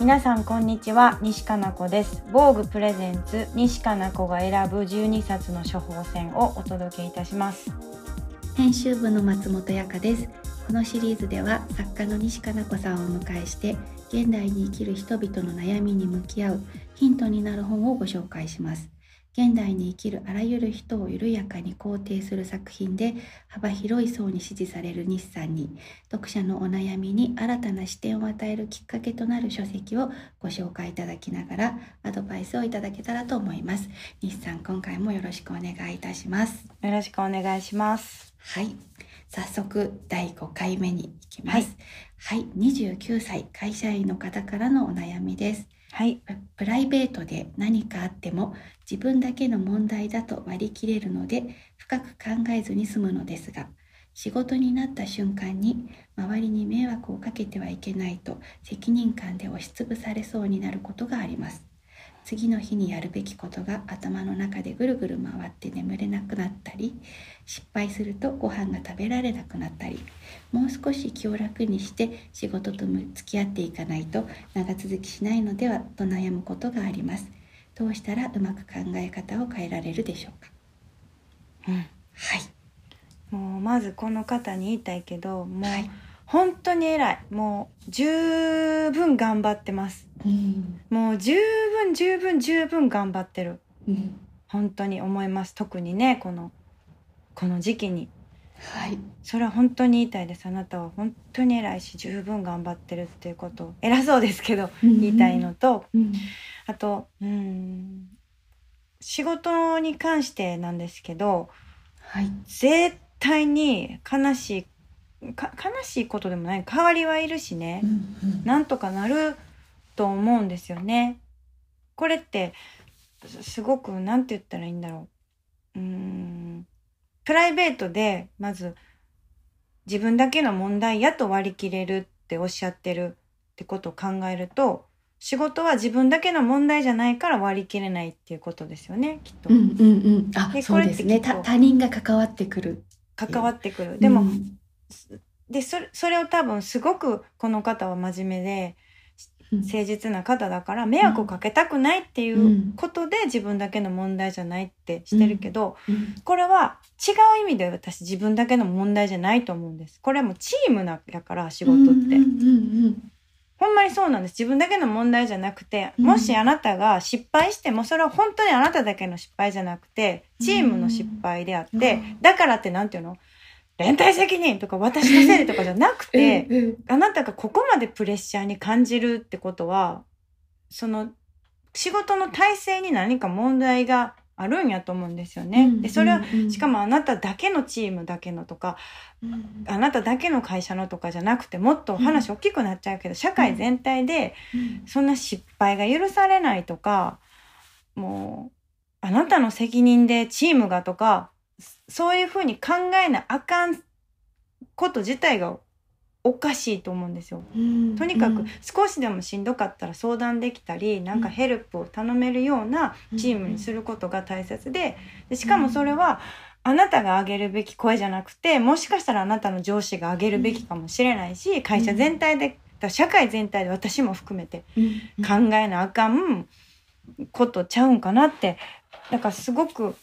皆さんこんにちは。西加奈子です。防具プレゼンツ西加奈子が選ぶ12冊の処方箋をお届けいたします。編集部の松本彩香です。このシリーズでは作家の西加奈子さんをお迎えして現代に生きる人々の悩みに向き合うヒントになる本をご紹介します。現代に生きるあらゆる人を緩やかに肯定する作品で幅広い層に支持される日産に読者のお悩みに新たな視点を与えるきっかけとなる書籍をご紹介いただきながらアドバイスをいただけたらと思います。日産今回もよろしくお願いいたします。よろしくお願いします。はい。早速第5回目に行きます。はい、はい、29歳会社員の方からのお悩みですはい、プライベートで何かあっても自分だけの問題だと割り切れるので深く考えずに済むのですが仕事になった瞬間に周りに迷惑をかけてはいけないと責任感で押しつぶされそうになることがあります。次の日にやるべきことが頭の中でぐるぐる回って眠れなくなったり失敗するとご飯が食べられなくなったりもう少し気を楽にして仕事と付き合っていかないと長続きしないのではと悩むことがあります。どうしたらうまく考え方を変えられるでしょうか？うん。はい。もうまずこの方に言いたいけどもう、はい。本当に偉い。もう十分頑張ってます、うん、もう十分十分十分頑張ってる、うん、本当に思います。特にねこのこの時期に。はい。それは本当に言いたいです。あなたは本当に偉いし十分頑張ってるっていうことを偉そうですけど言いたいのと、うん、あとうん。仕事に関してなんですけど、はい、絶対に悲しい悲しいことでもない。代わりはいるしね、うんうん、なんとかなると思うんですよね。これってすごく何て言ったらいいんだろう。うんプライベートでまず自分だけの問題やと割り切れるっておっしゃってるってことを考えると仕事は自分だけの問題じゃないから割り切れないっていうことですよねきっと。うんうんうん、あそうですね他人が関わってくる。関わってくる。でも、うんでそれそれを多分すごくこの方は真面目で誠実な方だから迷惑をかけたくないっていうことで自分だけの問題じゃないってしてるけど、これは違う意味で私自分だけの問題じゃないと思うんです。これはもうチームなやから仕事って。ほんまにそうなんです。自分だけの問題じゃなくて、もしあなたが失敗しても、それは本当にあなただけの失敗じゃなくて、チームの失敗であって、だからって何て言うの？連帯責任とか私のせいでとかじゃなくて、あなたがここまでプレッシャーに感じるってことは、その仕事の体制に何か問題があるんやと思うんですよね。で、それは、しかもあなただけのチームだけのとか、あなただけの会社のとかじゃなくて、もっと話大きくなっちゃうけど、社会全体で、そんな失敗が許されないとか、もう、あなたの責任でチームがとか、そういうふうに考えなあかんこと自体がおかしいと思うんですよ。とにかく少しでもしんどかったら相談できたりなんかヘルプを頼めるようなチームにすることが大切ででしかもそれはあなたが上げるべき声じゃなくてもしかしたらあなたの上司が上げるべきかもしれないし会社全体で社会全体で私も含めて考えなあかんことちゃうんかなってだからすごく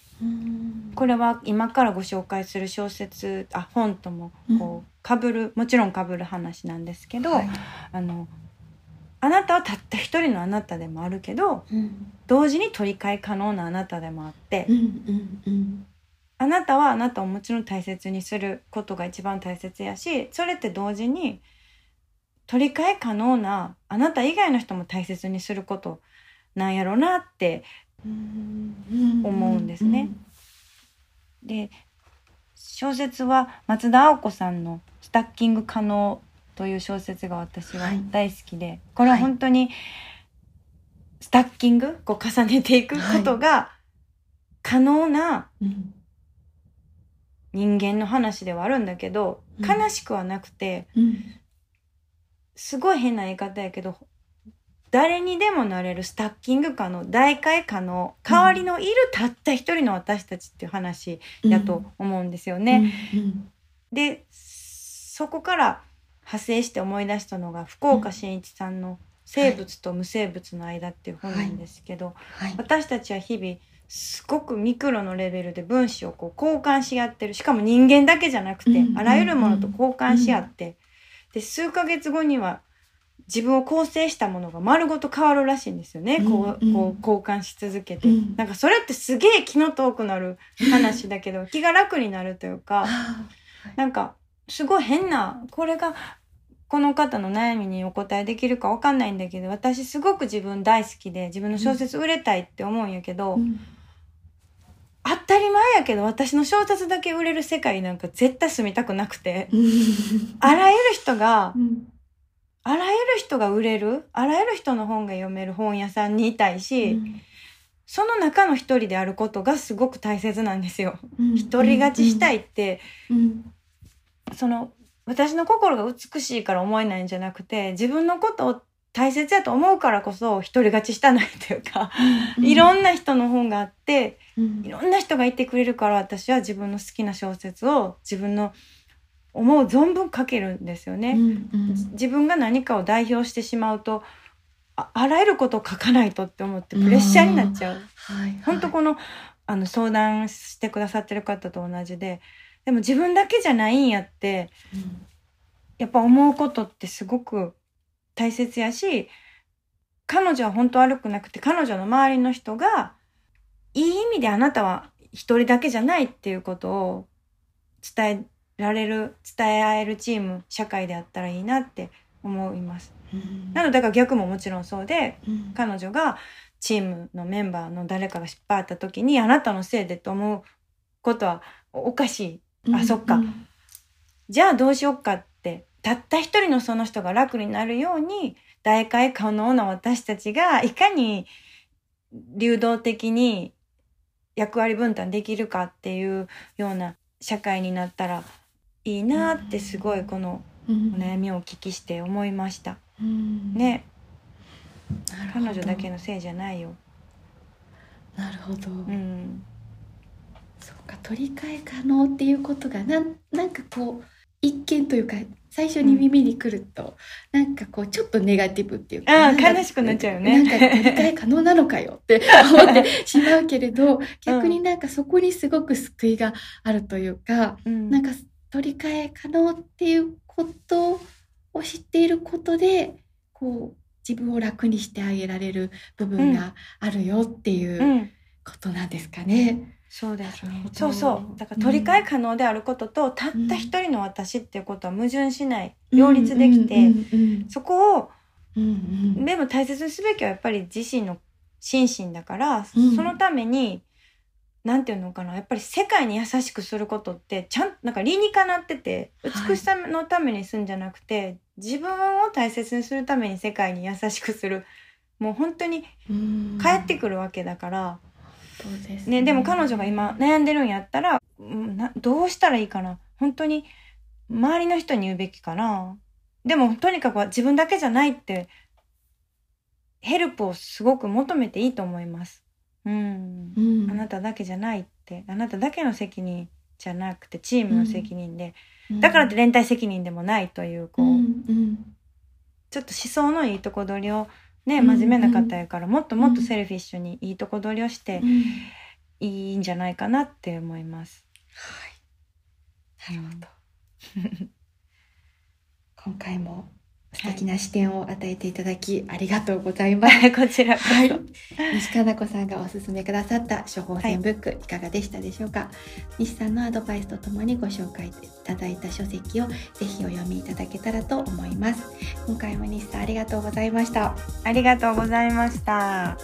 これは今からご紹介する小説あ本ともこうかぶるもちろんかぶる話なんですけど、はい、あのあなたはたった一人のあなたでもあるけど、うん、同時に取り替え可能なあなたでもあって、あなたはあなたをもちろん大切にすることが一番大切やしそれって同時に取り替え可能なあなた以外の人も大切にすることなんやろうなって思うんですね。で小説は松田青子さんの「スタッキング可能」という小説が私は大好きで、はい、これは本当にスタッキングこう重ねていくことが可能な人間の話ではあるんだけど、悲しくはなくて、すごい変な言い方やけど誰にでもなれるスタッキング可能代替可能代わりのいるたった一人の私たちっていう話やと思うんですよね。でそこから派生して思い出したのが福岡伸一さんの生物と無生物の間っていう本なんですけど、はい。はい、私たちは日々すごくミクロのレベルで分子をこう交換し合ってる。しかも人間だけじゃなくて、あらゆるものと交換し合って、で数ヶ月後には自分を構成したものが丸ごと変わるらしいんですよね、こうこう交換し続けて、なんかそれってすげえ気の遠くなる話だけど 気が楽になるというかなんかすごい変なこれがこの方の悩みにお答えできるかわかんないんだけど、私すごく自分大好きで自分の小説売れたいって思うんやけど、うん、当たり前やけど私の小説だけ売れる世界なんか絶対住みたくなくて、あらゆる人が、うん、あらゆる人が売れる、あらゆる人の本が読める本屋さんにいたいし、うん、その中の一人であることがすごく大切なんですよ。一人勝ちしたいって、その私の心が美しいから思えないんじゃなくて、自分のことを大切やと思うからこそ一人勝ちしたないというか、うん、いろんな人の本があって、うん、いろんな人がいてくれるから私は自分の好きな小説を自分の思う存分書けるんですよね。うんうん、自分が何かを代表してしまうとああらゆることを書かないとって思ってプレッシャーになっちゃう。はいはい、本当このあの相談してくださってる方と同じででも自分だけじゃないんやって、うん、やっぱ思うことってすごく大切やし、彼女は本当悪くなくて、彼女の周りの人が、いい意味であなたは一人だけじゃないっていうことを伝えられる、伝え合えるチーム、社会であったらいいなって思います。なので、だから逆ももちろんそうで、うん、彼女がチームのメンバーの誰かが失敗あった時に、あなたのせいでと思うことはおかしい。あ、そっか。じゃあどうしよっかって、たった一人のその人が楽になるように、代替可能な私たちがいかに流動的に役割分担できるかっていうような社会になったらいいなってすごいこのお悩みをお聞きして思いました。ね。彼女だけのせいじゃないよ。なるほど。うん。か取り替え可能っていうことがなんなんかこう一見というか最初に耳にくると、うん、なんかこうちょっとネガティブっていうかあ悲しくなっちゃうよねなんか取り替え可能なのかよって思ってしまうけれど 逆になんかそこにすごく救いがあるというか、うん、なんか取り替え可能っていうことを知っていることでこう自分を楽にしてあげられる部分があるよっていうことなんですかね。うんそうですね。そうそう。だから取り替え可能であることと、うん、たった一人の私っていうことは矛盾しない。両立できて、そこを、うんうん、でも大切にすべきはやっぱり自身の心身だから、うん、そのために、なんていうのかな、やっぱり世界に優しくすることって、ちゃんと、なんか理にかなってて、美しさのためにするんじゃなくて、はい、自分を大切にするために世界に優しくする。もう本当に帰ってくるわけだから、ですね、ね、でも彼女が今悩んでるんやったら、などうしたらいいかな。本当に周りの人に言うべきかな。でもとにかく自分だけじゃないってヘルプをすごく求めていいと思います。うん、うん、あなただけじゃないって。あなただけの責任じゃなくてチームの責任で、うん、だからって連帯責任でもないというこう、うん。うん、ちょっと思想のいいとこ取りをね、真面目な方やから、もっともっとセルフィッシュにいいとこ取りをして、いいんじゃないかなって思います。はい。なるほど。今回も素敵な視点を与えていただき、ありがとうございます。こちらはい。西加奈子さんがおすすめくださった処方箋ブック、い、かがでしたでしょうか？西さんのアドバイスとともにご紹介いただいた書籍をぜひお読みいただけたらと思います。今回も西さんありがとうございました。ありがとうございました。